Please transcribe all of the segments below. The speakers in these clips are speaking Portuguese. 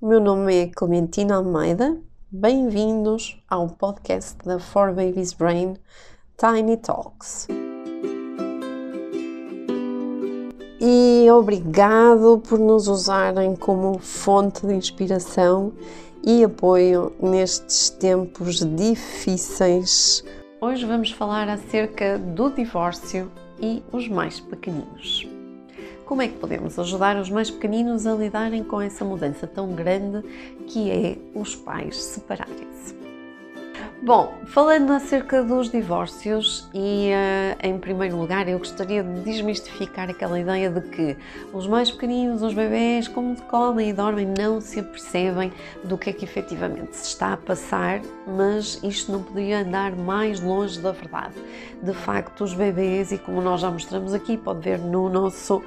o meu nome é Clementina Almeida. Bem-vindos ao podcast da For Babies Brain Tiny Talks. E obrigado por nos usarem como fonte de inspiração e apoio nestes tempos difíceis. Hoje vamos falar acerca do divórcio e os mais pequeninos. Como é que podemos ajudar os mais pequeninos a lidarem com essa mudança tão grande que é os pais separarem-se? Bom, falando acerca dos divórcios e uh, em primeiro lugar eu gostaria de desmistificar aquela ideia de que os mais pequeninos, os bebés, como comem e dormem, não se apercebem do que é que efetivamente se está a passar, mas isto não poderia andar mais longe da verdade. De facto, os bebés, e como nós já mostramos aqui, pode ver no nosso uh,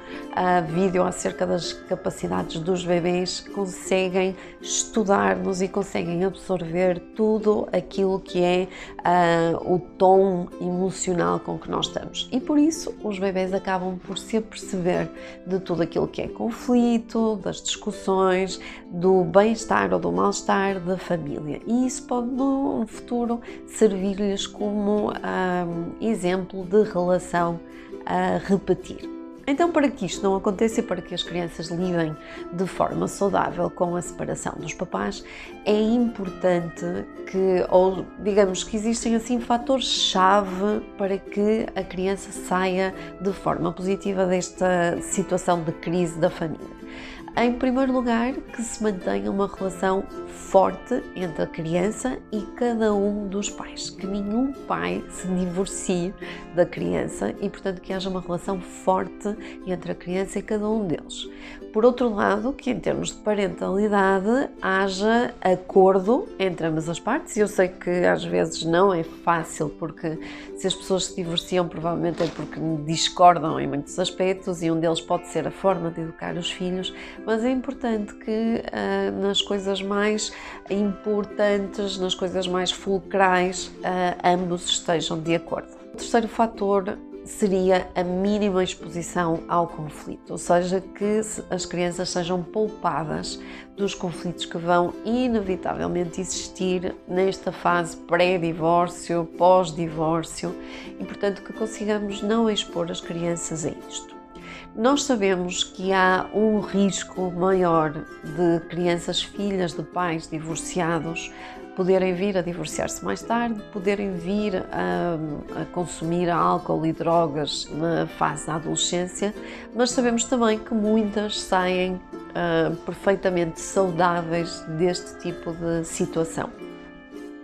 vídeo acerca das capacidades dos bebés, conseguem estudar-nos e conseguem absorver tudo aquilo que é uh, o tom emocional com que nós estamos. E por isso os bebés acabam por se aperceber de tudo aquilo que é conflito, das discussões, do bem-estar ou do mal-estar da família. E isso pode no futuro servir-lhes como ah, exemplo de relação a repetir. Então, para que isto não aconteça e para que as crianças lidem de forma saudável com a separação dos papás, é importante que, ou digamos que existem assim fatores-chave para que a criança saia de forma positiva desta situação de crise da família. Em primeiro lugar, que se mantenha uma relação forte entre a criança e cada um dos pais, que nenhum pai se divorcie da criança e, portanto, que haja uma relação forte entre a criança e cada um deles. Por outro lado, que em termos de parentalidade haja acordo entre ambas as partes. Eu sei que às vezes não é fácil, porque se as pessoas se divorciam, provavelmente é porque discordam em muitos aspectos e um deles pode ser a forma de educar os filhos, mas é importante que uh, nas coisas mais importantes, nas coisas mais fulcrais, uh, ambos estejam de acordo. O terceiro fator seria a mínima exposição ao conflito, ou seja, que as crianças sejam poupadas dos conflitos que vão inevitavelmente existir nesta fase pré-divórcio, pós-divórcio e, portanto, que consigamos não expor as crianças a isto. Nós sabemos que há um risco maior de crianças filhas de pais divorciados poderem vir a divorciar-se mais tarde, poderem vir a, a, consumir álcool e drogas na fase da adolescência, mas sabemos também que muitas saem uh, perfeitamente saudáveis deste tipo de situação.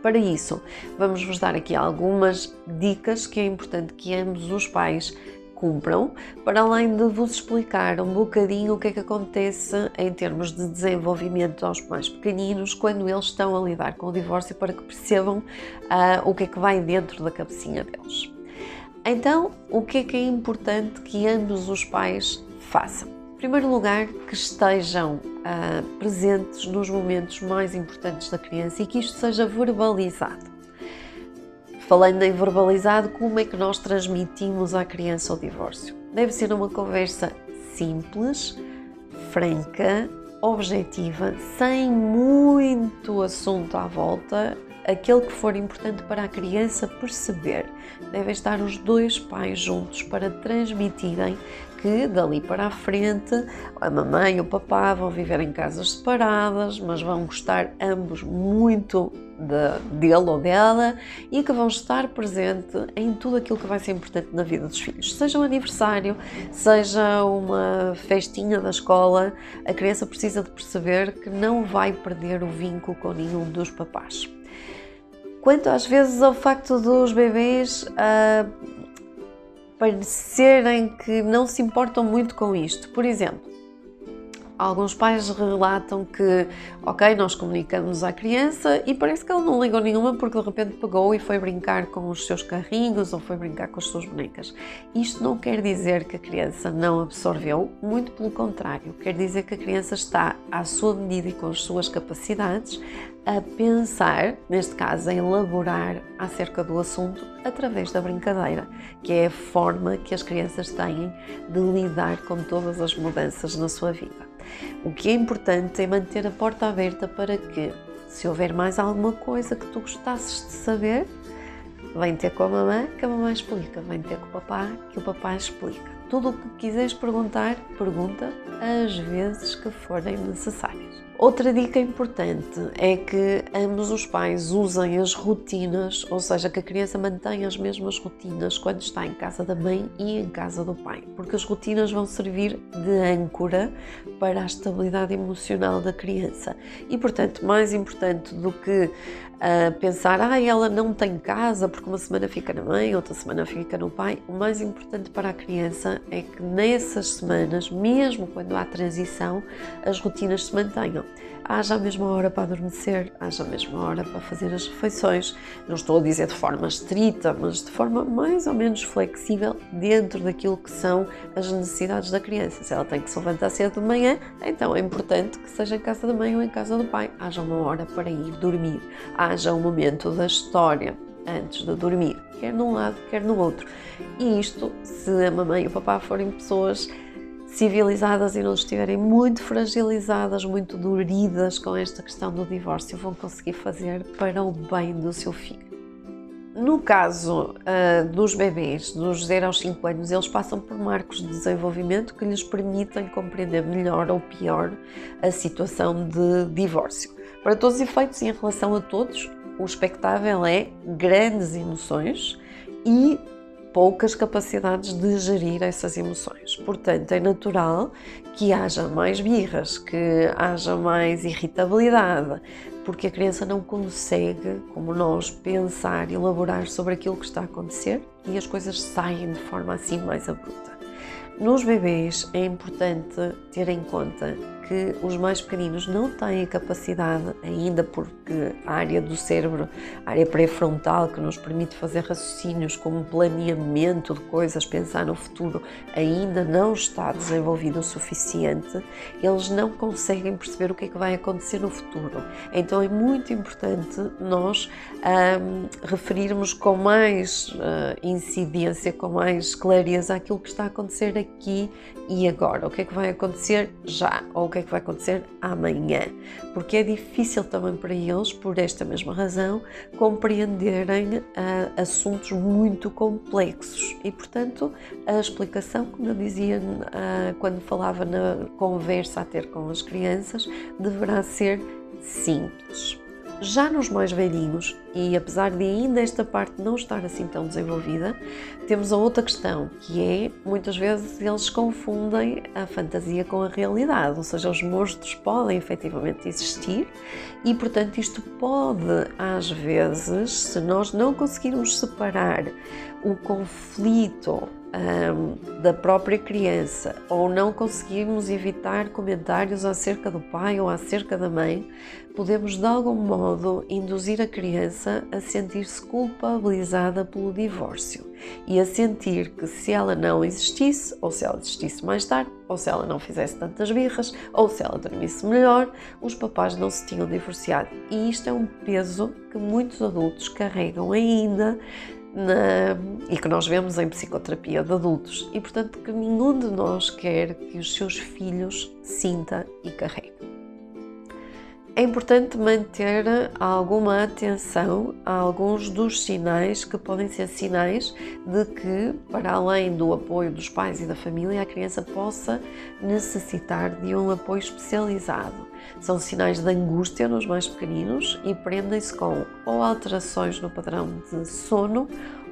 Para isso, vamos vos dar aqui algumas dicas que é importante que ambos os pais cumpram, para além de vos explicar um bocadinho o que é que acontece em termos de desenvolvimento aos mais pequeninos quando eles estão a lidar com o divórcio, para que percebam uh, o que é que vai dentro da cabecinha deles. Então, o que é que é importante que ambos os pais façam? Em primeiro lugar, que estejam uh, presentes nos momentos mais importantes da criança e que isto seja verbalizado. Falando em verbalizado, como é que nós transmitimos à criança o divórcio? Deve ser uma conversa simples, franca, objetiva, sem muito assunto à volta, aquele que for importante para a criança perceber. Devem estar os dois pais juntos para transmitirem que dali para a frente a mamãe e o papá vão viver em casas separadas, mas vão gostar ambos muito de, dele ou dela e que vão estar presente em tudo aquilo que vai ser importante na vida dos filhos. Seja um aniversário, seja uma festinha da escola, a criança precisa de perceber que não vai perder o vínculo com nenhum dos papás. Quanto às vezes ao facto dos bebês uh, parecerem que não se importam muito com isto, por exemplo, Alguns pais relatam que, ok, nós comunicamos à criança e parece que ela não ligou nenhuma porque de repente pegou e foi brincar com os seus carrinhos ou foi brincar com as suas bonecas. Isto não quer dizer que a criança não absorveu, muito pelo contrário, quer dizer que a criança está à sua medida e com as suas capacidades a pensar, neste caso a elaborar acerca do assunto através da brincadeira, que é a forma que as crianças têm de lidar com todas as mudanças na sua vida. O que é importante é manter a porta aberta para que, se houver mais alguma coisa que tu gostasses de saber, vem ter com a mamãe que a mamãe explica, vem ter com o papá que o papá explica. Tudo o que quiseres perguntar, pergunta as vezes que forem necessárias. Outra dica importante é que ambos os pais usem as rotinas, ou seja, que a criança mantenha as mesmas rotinas quando está em casa da mãe e em casa do pai, porque as rotinas vão servir de âncora para a estabilidade emocional da criança. E, portanto, mais importante do que uh, pensar, ah, ela não tem casa porque uma semana fica na mãe, outra semana fica no pai, o mais importante para a criança é que nessas semanas, mesmo quando há transição, as rotinas se mantenham haja a mesma hora para adormecer, haja a mesma hora para fazer as refeições. Não estou a dizer de forma estrita, mas de forma mais ou menos flexível dentro daquilo que são as necessidades da criança. Se ela tem que se levantar cedo de manhã, então é importante que seja em casa da mãe ou em casa do pai. Haja uma hora para ir dormir, haja um momento da história antes de dormir, quer num lado, quer no outro. E isto, se a mamãe e o papá forem pessoas civilizadas e não estiverem muito fragilizadas, muito doridas com esta questão do divórcio, vão conseguir fazer para o bem do seu filho. No caso uh, dos bebês, dos 0 aos 5 anos, eles passam por marcos de desenvolvimento que lhes permitem compreender melhor ou pior a situação de divórcio. Para todos os efeitos, em relação a todos, o expectável é grandes emoções e poucas capacidades de gerir essas emoções. Portanto, é natural que haja mais birras, que haja mais irritabilidade, porque a criança não consegue, como nós, pensar e elaborar sobre aquilo que está a acontecer e as coisas saem de forma assim mais abrupta. Nos bebês é importante ter em conta que os mais pequeninos não têm a capacidade, ainda porque a área do cérebro, a área pré-frontal, que nos permite fazer raciocínios como planeamento de coisas, pensar no futuro, ainda não está desenvolvido o suficiente, eles não conseguem perceber o que é que vai acontecer no futuro. Então é muito importante nós um, referirmos com mais uh, incidência, com mais clareza aquilo que está a acontecer aqui e agora. O que é que vai acontecer já? Ou o que é que vai acontecer amanhã, porque é difícil também para eles, por esta mesma razão, compreenderem uh, assuntos muito complexos e, portanto, a explicação, como eu dizia uh, quando falava na conversa a ter com as crianças, deverá ser simples. Já nos mais velhinhos, e apesar de ainda esta parte não estar assim tão desenvolvida, temos a outra questão, que é muitas vezes eles confundem a fantasia com a realidade, ou seja, os monstros podem efetivamente existir e, portanto, isto pode às vezes, se nós não conseguirmos separar o conflito um, da própria criança ou não conseguirmos evitar comentários acerca do pai ou acerca da mãe, podemos de algum modo induzir a criança a sentir-se culpabilizada pelo divórcio e a sentir que se ela não existisse, ou se ela existisse mais tarde, ou se ela não fizesse tantas birras, ou se ela dormisse melhor, os papais não se tinham divorciado. E isto é um peso que muitos adultos carregam ainda na, e que nós vemos em psicoterapia de adultos e, portanto, que nenhum de nós quer que os seus filhos sinta e carregue. É importante manter alguma atenção a alguns dos sinais que podem ser sinais de que, para além do apoio dos pais e da família, a criança possa necessitar de um apoio especializado. São sinais de angústia nos mais pequeninos e prendem-se com ou alterações no padrão de sono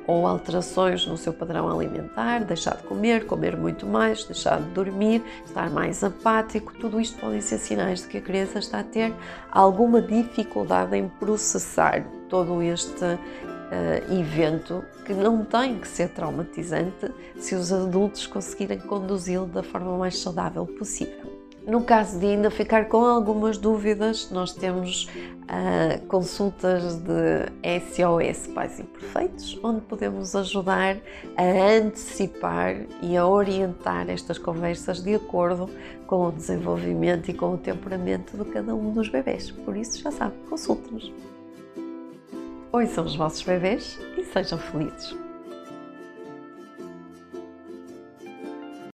ou alterações no seu padrão alimentar, deixar de comer, comer muito mais, deixar de dormir, estar mais apático, tudo isto podem ser sinais de que a criança está a ter alguma dificuldade em processar todo este uh, evento que não tem que ser traumatizante se os adultos conseguirem conduzi-lo da forma mais saudável possível. No caso de ainda ficar com algumas dúvidas, nós temos uh, consultas de SOS Pais Imperfeitos, onde podemos ajudar a antecipar e a orientar estas conversas de acordo com o desenvolvimento e com o temperamento de cada um dos bebês. Por isso, já sabe, consulte-nos. São os vossos bebês e sejam felizes.